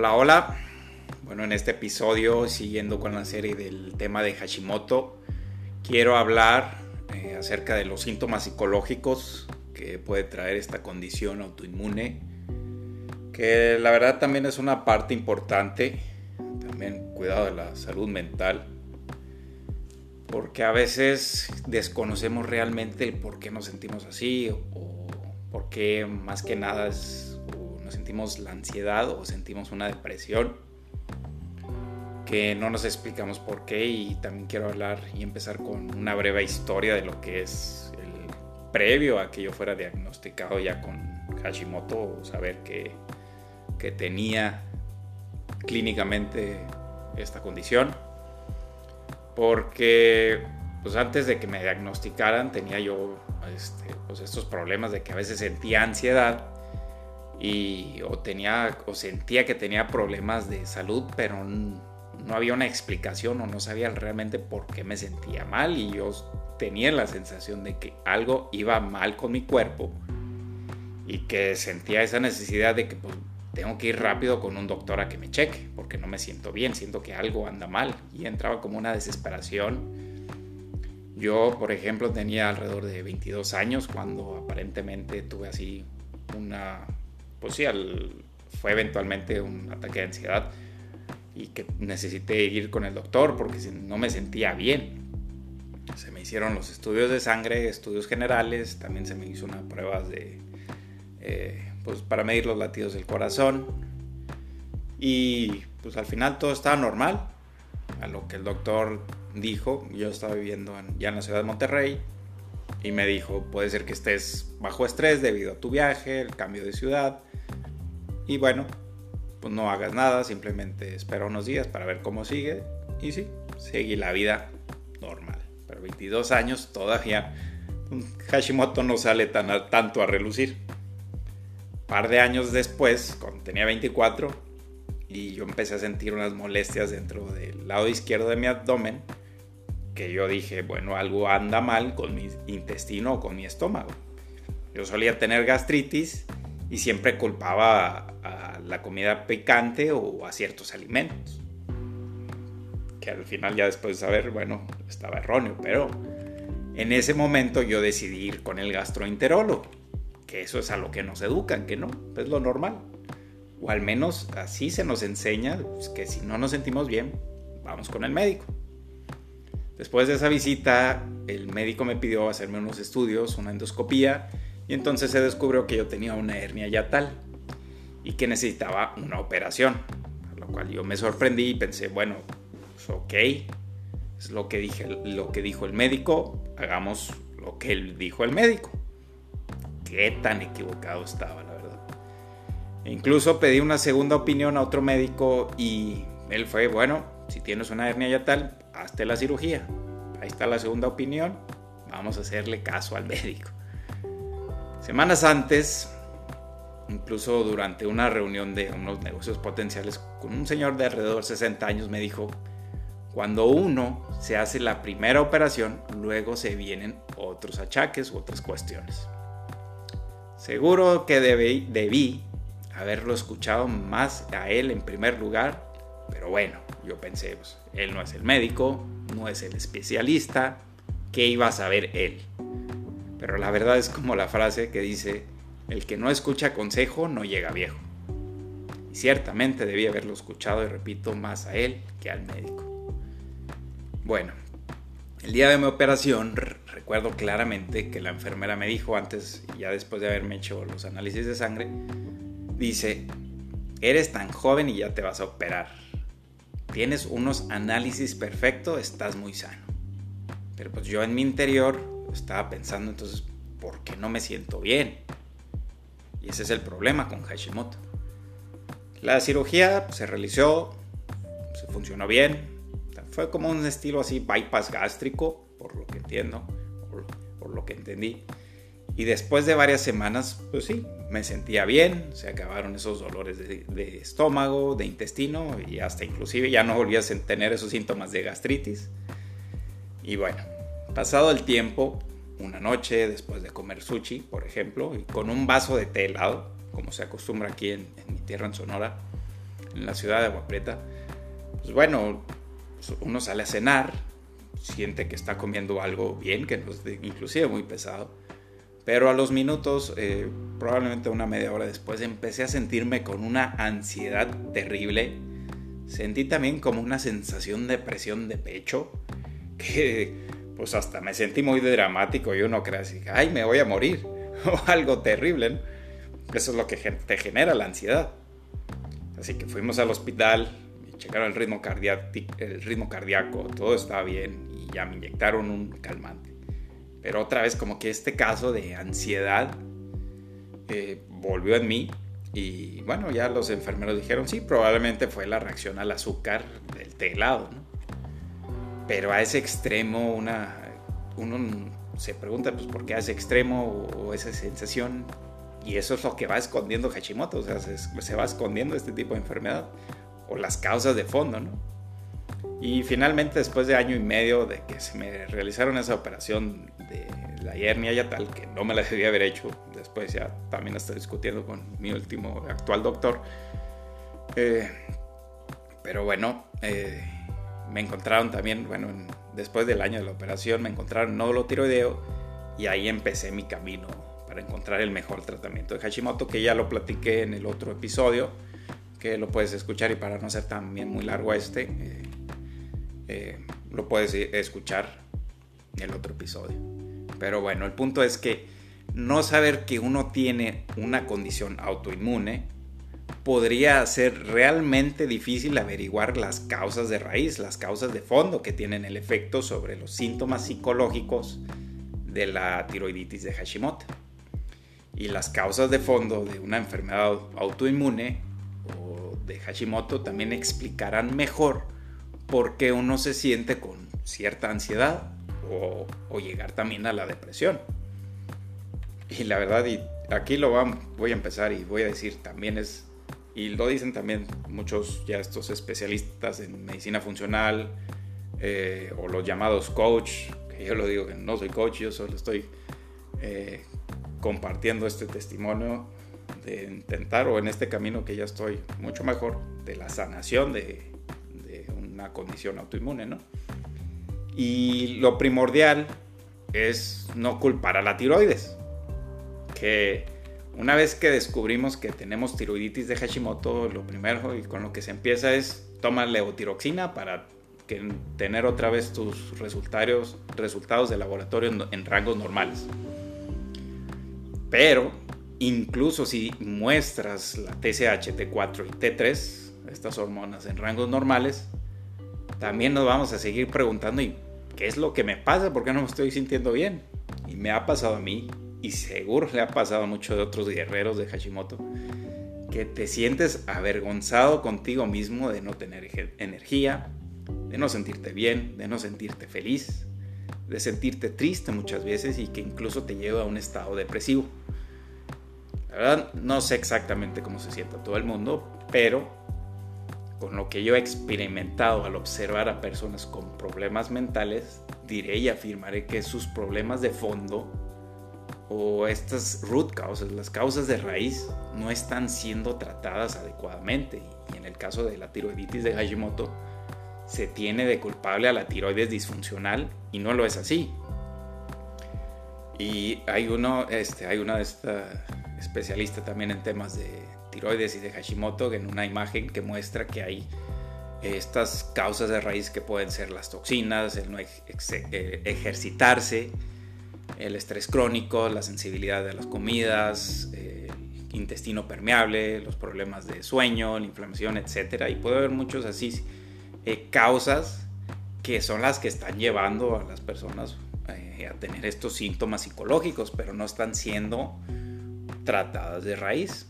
Hola, hola. Bueno, en este episodio, siguiendo con la serie del tema de Hashimoto, quiero hablar eh, acerca de los síntomas psicológicos que puede traer esta condición autoinmune, que la verdad también es una parte importante, también cuidado de la salud mental, porque a veces desconocemos realmente el por qué nos sentimos así o por qué más que nada es sentimos la ansiedad o sentimos una depresión que no nos explicamos por qué y también quiero hablar y empezar con una breve historia de lo que es el previo a que yo fuera diagnosticado ya con Hashimoto, saber que, que tenía clínicamente esta condición. Porque pues antes de que me diagnosticaran tenía yo este, pues estos problemas de que a veces sentía ansiedad y o tenía o sentía que tenía problemas de salud, pero no había una explicación o no sabía realmente por qué me sentía mal y yo tenía la sensación de que algo iba mal con mi cuerpo y que sentía esa necesidad de que pues, tengo que ir rápido con un doctor a que me cheque porque no me siento bien, siento que algo anda mal y entraba como una desesperación. Yo, por ejemplo, tenía alrededor de 22 años cuando aparentemente tuve así una pues sí, fue eventualmente un ataque de ansiedad y que necesité ir con el doctor porque no me sentía bien. Se me hicieron los estudios de sangre, estudios generales, también se me hizo una prueba de, eh, pues para medir los latidos del corazón y pues al final todo estaba normal. A lo que el doctor dijo, yo estaba viviendo ya en la ciudad de Monterrey, y me dijo, puede ser que estés bajo estrés debido a tu viaje, el cambio de ciudad. Y bueno, pues no hagas nada, simplemente espera unos días para ver cómo sigue. Y sí, seguí la vida normal. Pero 22 años todavía Hashimoto no sale tan tanto a relucir. Par de años después, cuando tenía 24, y yo empecé a sentir unas molestias dentro del lado izquierdo de mi abdomen, que yo dije, bueno, algo anda mal con mi intestino o con mi estómago. Yo solía tener gastritis y siempre culpaba a, la comida picante o a ciertos alimentos. Que al final ya después de saber, bueno, estaba erróneo, pero en ese momento yo decidí ir con el gastroenterólogo, que eso es a lo que nos educan, que no, es lo normal. O al menos así se nos enseña pues, que si no nos sentimos bien, vamos con el médico. Después de esa visita, el médico me pidió hacerme unos estudios, una endoscopía, y entonces se descubrió que yo tenía una hernia yatal y que necesitaba una operación. A lo cual yo me sorprendí y pensé, bueno, pues ok, es lo que, dije, lo que dijo el médico, hagamos lo que él dijo el médico. Qué tan equivocado estaba, la verdad. E incluso pedí una segunda opinión a otro médico y él fue, bueno, si tienes una hernia yatal, hazte la cirugía. Ahí está la segunda opinión. Vamos a hacerle caso al médico. Semanas antes, incluso durante una reunión de unos negocios potenciales con un señor de alrededor de 60 años, me dijo, cuando uno se hace la primera operación, luego se vienen otros achaques u otras cuestiones. Seguro que debí, haberlo escuchado más a él en primer lugar, pero bueno, yo pensé, pues, él no es el médico, no es el especialista, ¿qué iba a saber él? Pero la verdad es como la frase que dice, el que no escucha consejo no llega viejo. Y ciertamente debí haberlo escuchado y repito más a él que al médico. Bueno, el día de mi operación recuerdo claramente que la enfermera me dijo antes, ya después de haberme hecho los análisis de sangre, dice, eres tan joven y ya te vas a operar tienes unos análisis perfectos, estás muy sano. Pero pues yo en mi interior estaba pensando entonces, ¿por qué no me siento bien? Y ese es el problema con Hashimoto. La cirugía se realizó, se funcionó bien, fue como un estilo así bypass gástrico, por lo que entiendo, por, lo que entendí. Y después de varias semanas, pues sí, me sentía bien, se acabaron esos dolores de, estómago, de intestino y hasta inclusive ya no volví a tener esos síntomas de gastritis. Y bueno, pasado el tiempo, una noche después de comer sushi, por ejemplo, y con un vaso de té helado, como se acostumbra aquí en, mi tierra en Sonora, en la ciudad de Agua Prieta, pues bueno, uno sale a cenar, siente que está comiendo algo bien, que no es inclusive muy pesado, pero a los minutos, eh, probablemente una media hora después, empecé a sentirme con una ansiedad terrible. Sentí también como una sensación de presión de pecho, que pues hasta me sentí muy dramático y uno cree así, ay, me voy a morir, o algo terrible. Eso es lo que te genera la ansiedad. Así que fuimos al hospital, me checaron el ritmo, el ritmo cardíaco, todo estaba bien y ya me inyectaron un calmante. Pero otra vez como que este caso de ansiedad eh, volvió en mí y bueno, ya los enfermeros dijeron, sí, probablemente fue la reacción al azúcar del té helado, Pero a ese extremo una, uno se pregunta, pues, ¿por qué a ese extremo o esa sensación? Y eso es lo que va escondiendo Hashimoto, o sea, se, se va escondiendo este tipo de enfermedad o las causas de fondo, ¿no? Y finalmente, después de año y medio de que se me realizaron esa operación de la hernia ya tal, que no me la debía haber hecho, después ya también estoy discutiendo con mi último actual doctor. Eh, pero bueno, eh, me encontraron también, bueno, después del año de la operación, me encontraron nódulo tiroideo y ahí empecé mi camino para encontrar el mejor tratamiento de Hashimoto, que ya lo platiqué en el otro episodio, que lo puedes escuchar y para no ser también muy largo este. Eh, eh, lo puedes escuchar en el otro episodio. Pero bueno, el punto es que no saber que uno tiene una condición autoinmune podría ser realmente difícil averiguar las causas de raíz, las causas de fondo que tienen el efecto sobre los síntomas psicológicos de la tiroiditis de Hashimoto. Y las causas de fondo de una enfermedad autoinmune o de Hashimoto también explicarán mejor porque uno se siente con cierta ansiedad o, llegar también a la depresión. Y la verdad, y aquí lo voy a empezar y voy a decir también es, y lo dicen también muchos ya estos especialistas en medicina funcional eh, o los llamados coach, que yo lo digo que no soy coach, yo solo estoy eh, compartiendo este testimonio de intentar o en este camino que ya estoy mucho mejor de la sanación de condición autoinmune, ¿no? Y lo primordial es no culpar a la tiroides, que una vez que descubrimos que tenemos tiroiditis de Hashimoto, lo primero y con lo que se empieza es tomar levotiroxina para que, tener otra vez tus resultados, resultados de laboratorio en, en rangos normales. Pero incluso si muestras la TSH, T4 y T3, estas hormonas en rangos normales, también nos vamos a seguir preguntando, ¿y qué es lo que me pasa? ¿Por qué no me estoy sintiendo bien? Y me ha pasado a mí, y seguro le ha pasado a muchos de otros guerreros de Hashimoto, que te sientes avergonzado contigo mismo de no tener energía, de no sentirte bien, de no sentirte feliz, de sentirte triste muchas veces y que incluso te lleva a un estado depresivo. La verdad, no sé exactamente cómo se siente todo el mundo, pero con lo que yo he experimentado al observar a personas con problemas mentales, diré y afirmaré que sus problemas de fondo o estas root causes, las causas de raíz, no están siendo tratadas adecuadamente. Y en el caso de la tiroiditis de Hashimoto, se tiene de culpable a la tiroides disfuncional y no lo es así. Y hay uno, este, hay una de esta especialista también en temas de tiroides y de Hashimoto en una imagen que muestra que hay estas causas de raíz que pueden ser las toxinas, el no eh, ejercitarse, el estrés crónico, la sensibilidad de las comidas, el intestino permeable, los problemas de sueño, la inflamación, etc. Y puede haber muchos así eh, causas que son las que están llevando a las personas eh, a tener estos síntomas psicológicos, pero no están siendo tratadas de raíz.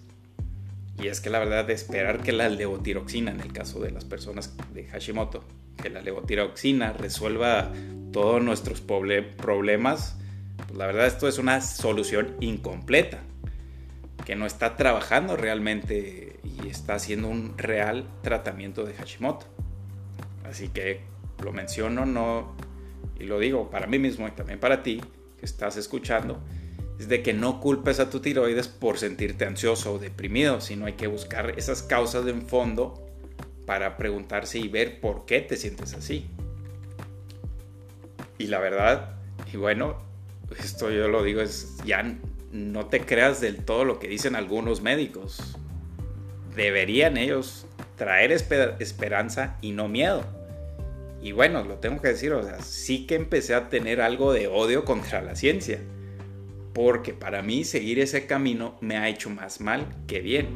Y es que la verdad de esperar que la levotiroxina, en el caso de las personas de Hashimoto, que la levotiroxina resuelva todos nuestros problemas, pues la verdad esto es una solución incompleta, que no está trabajando realmente y está haciendo un real tratamiento de Hashimoto. Así que lo menciono no y lo digo para mí mismo y también para ti que estás escuchando es de que no culpes a tu tiroides por sentirte ansioso o deprimido, sino hay que buscar esas causas de fondo para preguntarse y ver por qué te sientes así. Y la verdad, y bueno, esto yo lo digo, es ya no te creas del todo lo que dicen algunos médicos. Deberían ellos traer esperanza y no miedo. Y bueno, lo tengo que decir, o sea, sí que empecé a tener algo de odio contra la ciencia. Porque para mí seguir ese camino me ha hecho más mal que bien.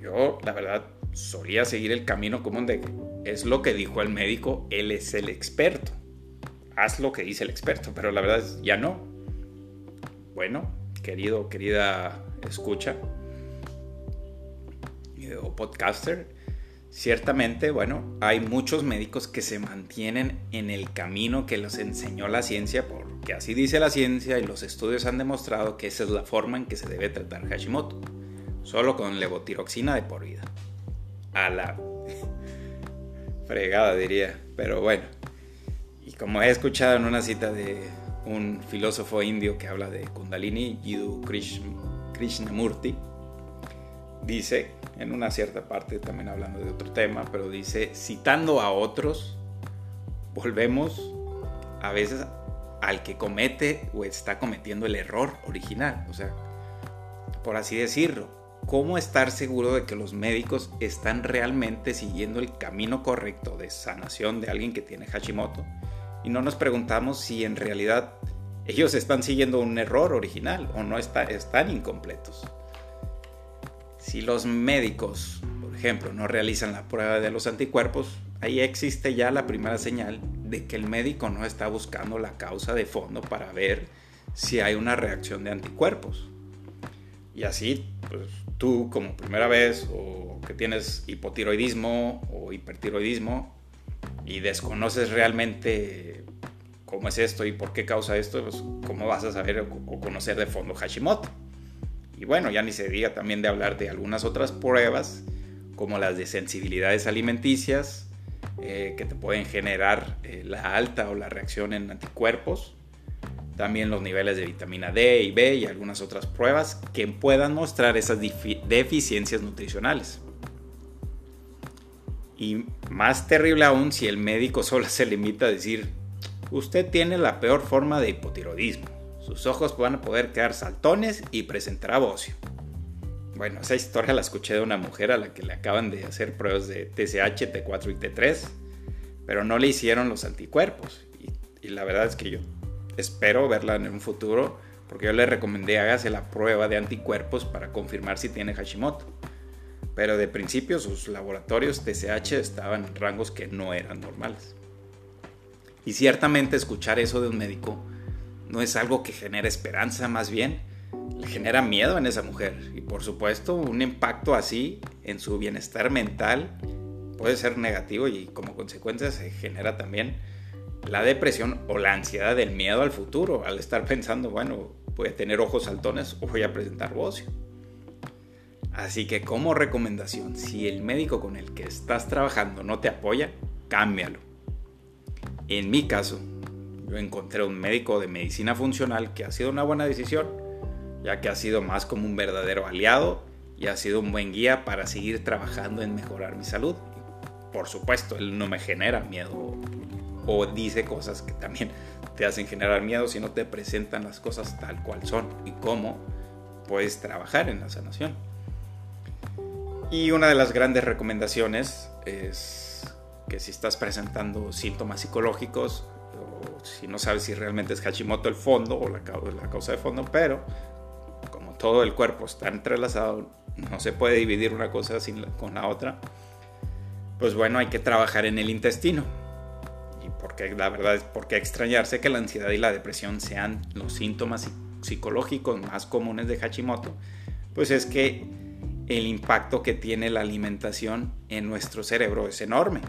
Yo, la verdad, solía seguir el camino común de es lo que dijo el médico, él es el experto. Haz lo que dice el experto, pero la verdad es ya no. Bueno, querido, querida escucha o podcaster, Ciertamente, bueno, hay muchos médicos que se mantienen en el camino que los enseñó la ciencia, porque así dice la ciencia y los estudios han demostrado que esa es la forma en que se debe tratar Hashimoto, solo con levotiroxina de por vida. A la fregada diría, pero bueno. Como he escuchado en una cita de un filósofo indio que habla de Kundalini, Jiddu Krishnamurti, dice en una cierta parte, también hablando de otro tema, pero dice, citando a otros, volvemos a veces al que comete o está cometiendo el error original. O sea, por así decirlo, ¿cómo estar seguro de que los médicos están realmente siguiendo el camino correcto de sanación de alguien que tiene Hashimoto? Y no nos preguntamos si en realidad ellos están siguiendo un error original o no está, están incompletos. Si los médicos, por ejemplo, no realizan la prueba de los anticuerpos, ahí existe ya la primera señal de que el médico no está buscando la causa de fondo para ver si hay una reacción de anticuerpos. Y así, pues, tú como primera vez o que tienes hipotiroidismo o hipertiroidismo y desconoces realmente cómo es esto y por qué causa esto, pues, ¿cómo vas a saber o conocer de fondo Hashimoto? Y bueno, ya ni se diga también de hablar de algunas otras pruebas, como las de sensibilidades alimenticias, eh, que te pueden generar eh, la alta o la reacción en anticuerpos. También los niveles de vitamina D y B y algunas otras pruebas que puedan mostrar esas deficiencias nutricionales. Y más terrible aún si el médico solo se limita a decir, usted tiene la peor forma de hipotiroidismo sus ojos van a poder quedar saltones y presentará bocio. Bueno, esa historia la escuché de una mujer a la que le acaban de hacer pruebas de TSH, T4 y T3, pero no le hicieron los anticuerpos. Y, la verdad es que yo espero verla en un futuro, porque yo le recomendé hágase la prueba de anticuerpos para confirmar si tiene Hashimoto. Pero de principio sus laboratorios TSH estaban en rangos que no eran normales. Y ciertamente escuchar eso de un médico no es algo que genera esperanza, más bien le genera miedo en esa mujer. Y por supuesto, un impacto así en su bienestar mental puede ser negativo y como consecuencia se genera también la depresión o la ansiedad del miedo al futuro, al estar pensando, bueno, voy a tener ojos saltones o voy a presentar bocio. Así que como recomendación, si el médico con el que estás trabajando no te apoya, cámbialo. En mi caso, yo encontré un médico de medicina funcional que ha sido una buena decisión, ya que ha sido más como un verdadero aliado y ha sido un buen guía para seguir trabajando en mejorar mi salud. Por supuesto, él no me genera miedo o dice cosas que también te hacen generar miedo si no te presentan las cosas tal cual son y cómo puedes trabajar en la sanación. Y una de las grandes recomendaciones es que si estás presentando síntomas psicológicos, si no sabes si realmente es Hashimoto el fondo o la, la causa de fondo, pero como todo el cuerpo está entrelazado, no se puede dividir una cosa sin con la otra, pues bueno, hay que trabajar en el intestino. Y porque la verdad es porque extrañarse que la ansiedad y la depresión sean los síntomas psicológicos más comunes de Hashimoto, pues es que el impacto que tiene la alimentación en nuestro cerebro es enorme.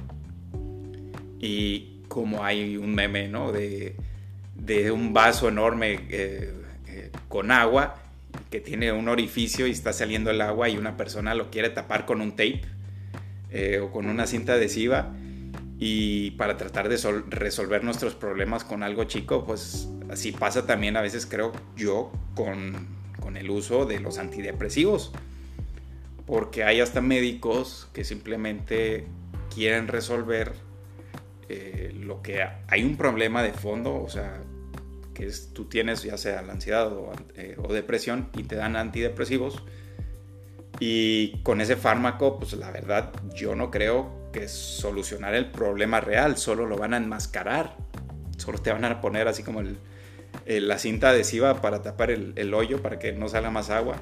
Y como hay un meme, ¿no? De, un vaso enorme eh, eh, con agua que tiene un orificio y está saliendo el agua y una persona lo quiere tapar con un tape eh, o con una cinta adhesiva y para tratar de resolver nuestros problemas con algo chico, pues así pasa también a veces creo yo con, con el uso de los antidepresivos. Porque hay hasta médicos que simplemente quieren resolver eh, lo que hay un problema de fondo, o sea, que es, tú tienes ya sea la ansiedad o, eh, o, depresión y te dan antidepresivos. Y con ese fármaco, pues la verdad, yo no creo que solucionar el problema real, solo lo van a enmascarar. Solo te van a poner así como el, la cinta adhesiva para tapar el, el, hoyo para que no salga más agua.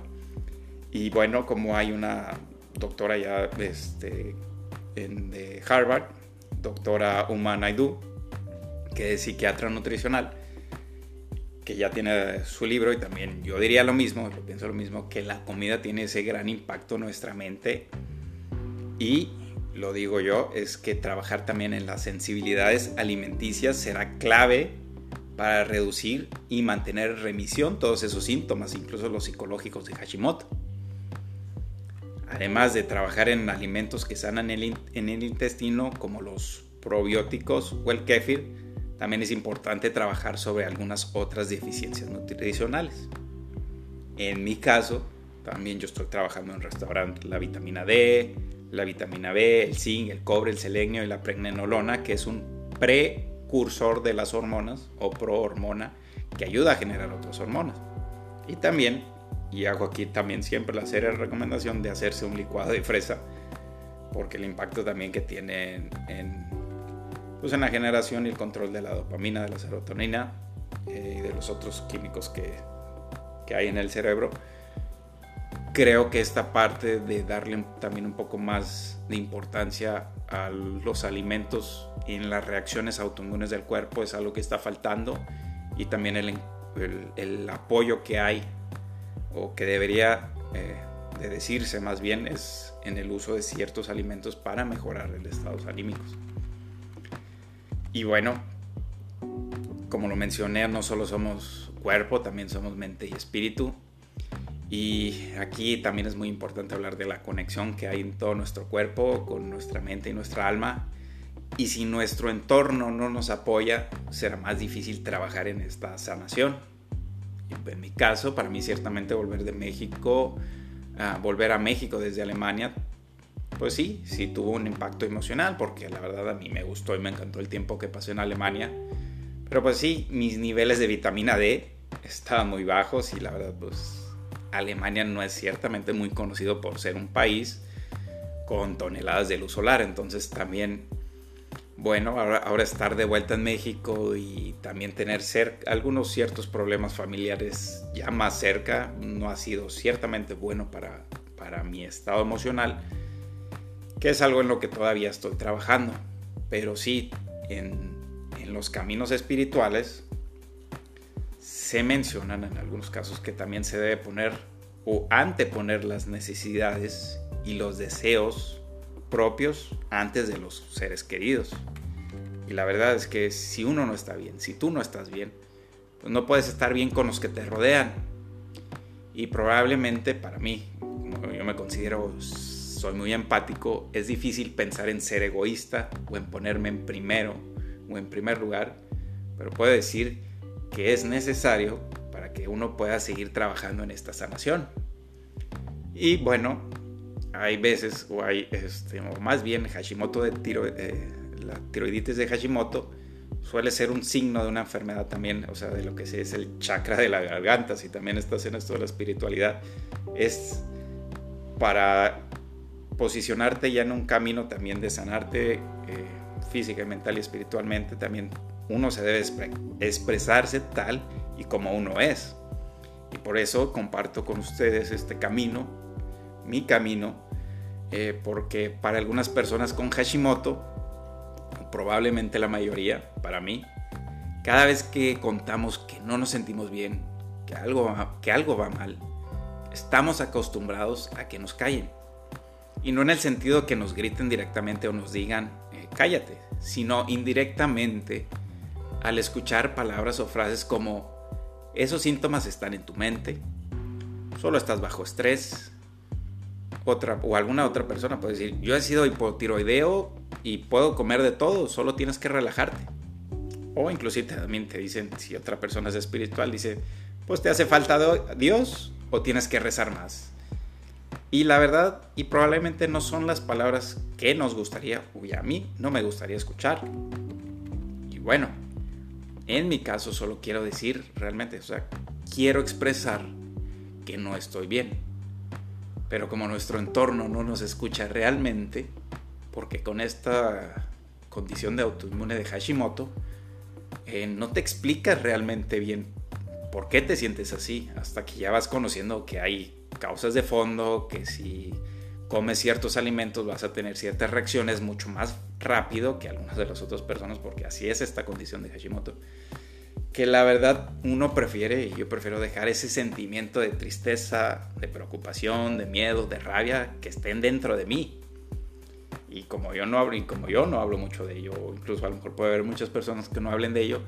Y bueno, como hay una doctora ya este, en, de Harvard, doctora Uma Naidu, que es psiquiatra nutricional, que ya tiene su libro y también yo diría lo mismo, yo pienso lo mismo, que la comida tiene ese gran impacto en nuestra mente y lo digo yo, es que trabajar también en las sensibilidades alimenticias será clave para reducir y mantener remisión todos esos síntomas, incluso los psicológicos de Hashimoto. Además de trabajar en alimentos que sanan en el intestino, como los probióticos o el kéfir, también es importante trabajar sobre algunas otras deficiencias nutricionales. En mi caso, también yo estoy trabajando en restaurante la vitamina D, la vitamina B, el zinc, el cobre, el selenio y la pregnenolona, que es un precursor de las hormonas o prohormona que ayuda a generar otras hormonas. Y también, y hago aquí también siempre la seria recomendación de hacerse un licuado de fresa, porque el impacto también que tiene en pues en la generación y el control de la dopamina, de la serotonina eh, y de los otros químicos que, que hay en el cerebro. Creo que esta parte de darle también un poco más de importancia a los alimentos y en las reacciones autoinmunes del cuerpo es algo que está faltando y también el, el, apoyo que hay o que debería eh, de decirse más bien es en el uso de ciertos alimentos para mejorar el estado anímicos. Y bueno, como lo mencioné, no solo somos cuerpo, también somos mente y espíritu. Y aquí también es muy importante hablar de la conexión que hay en todo nuestro cuerpo, con nuestra mente y nuestra alma. Y si nuestro entorno no nos apoya, será más difícil trabajar en esta sanación. En mi caso, para mí ciertamente volver de México, volver a México desde Alemania, pues sí, sí tuvo un impacto emocional, porque la verdad a mí me gustó y me encantó el tiempo que pasé en Alemania. Pero pues sí, mis niveles de vitamina D estaban muy bajos y la verdad pues Alemania no es ciertamente muy conocido por ser un país con toneladas de luz solar. Entonces también, bueno, ahora, estar de vuelta en México y también tener algunos ciertos problemas familiares ya más cerca no ha sido ciertamente bueno para, para mi estado emocional que es algo en lo que todavía estoy trabajando. Pero sí, en, los caminos espirituales se mencionan en algunos casos que también se debe poner o anteponer las necesidades y los deseos propios antes de los seres queridos. Y la verdad es que si uno no está bien, si tú no estás bien, pues no puedes estar bien con los que te rodean. Y probablemente para mí, como yo me considero soy muy empático, es difícil pensar en ser egoísta o en ponerme en primero o en primer lugar, pero puedo decir que es necesario para que uno pueda seguir trabajando en esta sanación. Y bueno, hay veces, o hay, este, o más bien Hashimoto de tiro, eh, la tiroiditis de Hashimoto suele ser un signo de una enfermedad también, o sea, de lo que es el chakra de la garganta, si también estás en esto de la espiritualidad, es para posicionarte ya en un camino también de sanarte eh, física, mental y espiritualmente, también uno se debe expresarse tal y como uno es. Y por eso comparto con ustedes este camino, mi camino, eh, porque para algunas personas con Hashimoto, probablemente la mayoría, para mí, cada vez que contamos que no nos sentimos bien, que algo, que algo va mal, estamos acostumbrados a que nos callen. Y no en el sentido que nos griten directamente o nos digan eh, cállate, sino indirectamente al escuchar palabras o frases como esos síntomas están en tu mente, solo estás bajo estrés, otra o alguna otra persona puede decir, yo he sido hipotiroideo y puedo comer de todo, solo tienes que relajarte. O inclusive también te dicen, si otra persona es espiritual, dice, pues te hace falta Dios o tienes que rezar más. Y la verdad, y probablemente no son las palabras que nos gustaría, y a mí no me gustaría escuchar. Y bueno, en mi caso solo quiero decir realmente, o sea, quiero expresar que no estoy bien. Pero como nuestro entorno no nos escucha realmente, porque con esta condición de autoinmune de Hashimoto, eh, no te explicas realmente bien por qué te sientes así, hasta que ya vas conociendo que hay causas de fondo, que si comes ciertos alimentos vas a tener ciertas reacciones mucho más rápido que algunas de las otras personas, porque así es esta condición de Hashimoto. Que la verdad uno prefiere, y yo prefiero dejar ese sentimiento de tristeza, de preocupación, de miedo, de rabia que estén dentro de mí. Y como yo no hablo, y como yo no hablo mucho de ello, incluso a lo mejor puede haber muchas personas que no hablen de ello,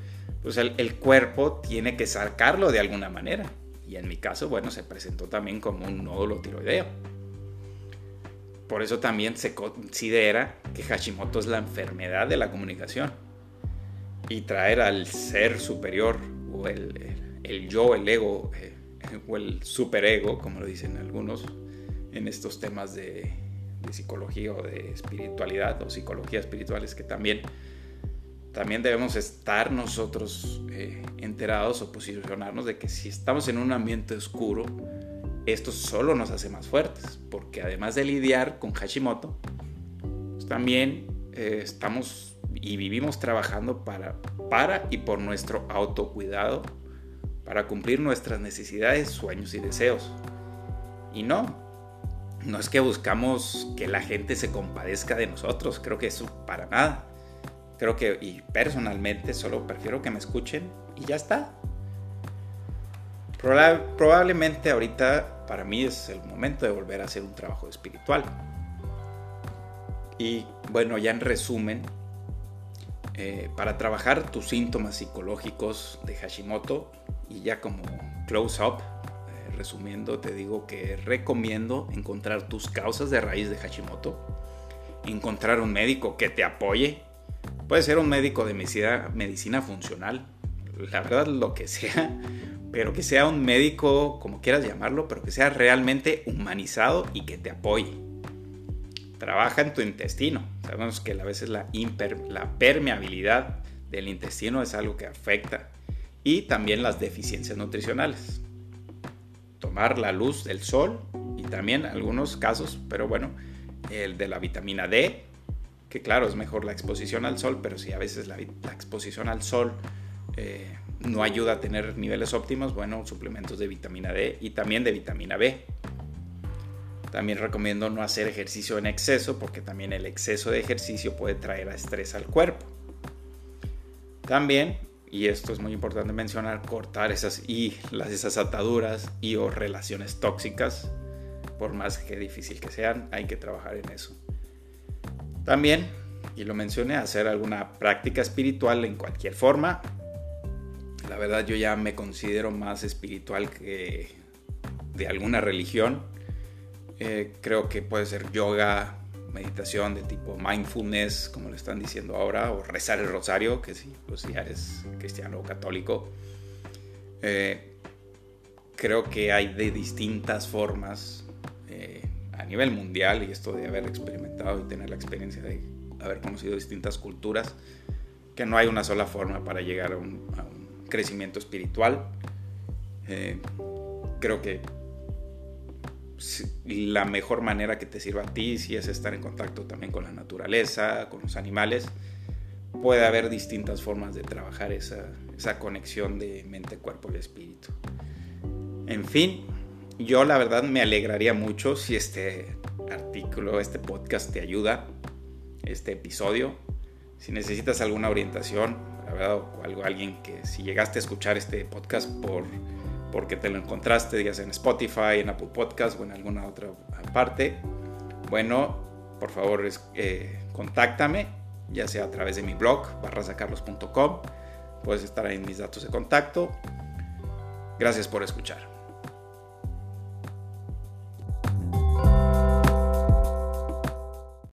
pues el, el cuerpo tiene que sacarlo de alguna manera. Y en mi caso, bueno, se presentó también como un nódulo tiroideo. Por eso también se considera que Hashimoto es la enfermedad de la comunicación. Y traer al ser superior, o el, el, yo, el ego, eh, o el superego, como lo dicen algunos, en estos temas de, de psicología o de espiritualidad, o psicología espirituales, que también también debemos estar nosotros eh, enterados o posicionarnos de que si estamos en un ambiente oscuro, esto solo nos hace más fuertes, porque además de lidiar con Hashimoto, pues también eh, estamos y vivimos trabajando para, para y por nuestro autocuidado, para cumplir nuestras necesidades, sueños y deseos. Y no, no es que buscamos que la gente se compadezca de nosotros, creo que eso para nada Creo que, y personalmente, solo prefiero que me escuchen y ya está. probablemente ahorita para mí es el momento de volver a hacer un trabajo espiritual. Y bueno, ya en resumen, eh, para trabajar tus síntomas psicológicos de Hashimoto y ya como close up, eh, resumiendo, te digo que recomiendo encontrar tus causas de raíz de Hashimoto, encontrar un médico que te apoye Puede ser un médico de medicina, medicina funcional, la verdad lo que sea, pero que sea un médico, como quieras llamarlo, pero que sea realmente humanizado y que te apoye. Trabaja en tu intestino. Sabemos que a veces la, la permeabilidad del intestino es algo que afecta. Y también las deficiencias nutricionales. Tomar la luz del sol y también algunos casos, pero bueno, el de la vitamina D que claro, es mejor la exposición al sol, pero si a veces la, exposición al sol eh, no ayuda a tener niveles óptimos, bueno, suplementos de vitamina D y también de vitamina B. También recomiendo no hacer ejercicio en exceso porque también el exceso de ejercicio puede traer estrés al cuerpo. También, y esto es muy importante mencionar, cortar esas y las esas ataduras y o relaciones tóxicas, por más que difícil que sean, hay que trabajar en eso. También, y lo mencioné, hacer alguna práctica espiritual en cualquier forma. La verdad yo ya me considero más espiritual que de alguna religión. Eh, creo que puede ser yoga, meditación de tipo mindfulness, como le están diciendo ahora, o rezar el rosario, que sí, pues ya eres cristiano o católico. Eh, creo que hay de distintas formas eh, a nivel mundial, y esto de haber experimentado y tener la experiencia de haber conocido distintas culturas, que no hay una sola forma para llegar a un, crecimiento espiritual. Eh, creo que la mejor manera que te sirva a ti, si es estar en contacto también con la naturaleza, con los animales, puede haber distintas formas de trabajar esa, esa conexión de mente, cuerpo y espíritu. En fin, yo la verdad me alegraría mucho si este artículo, este podcast te ayuda, este episodio. Si necesitas alguna orientación, algo, alguien que si llegaste a escuchar este podcast por, porque te lo encontraste, ya sea en Spotify, en Apple Podcast o en alguna otra parte, bueno, por favor eh, contáctame, ya sea a través de mi blog, barrasacarlos.com. Puedes estar ahí en mis datos de contacto. Gracias por escuchar.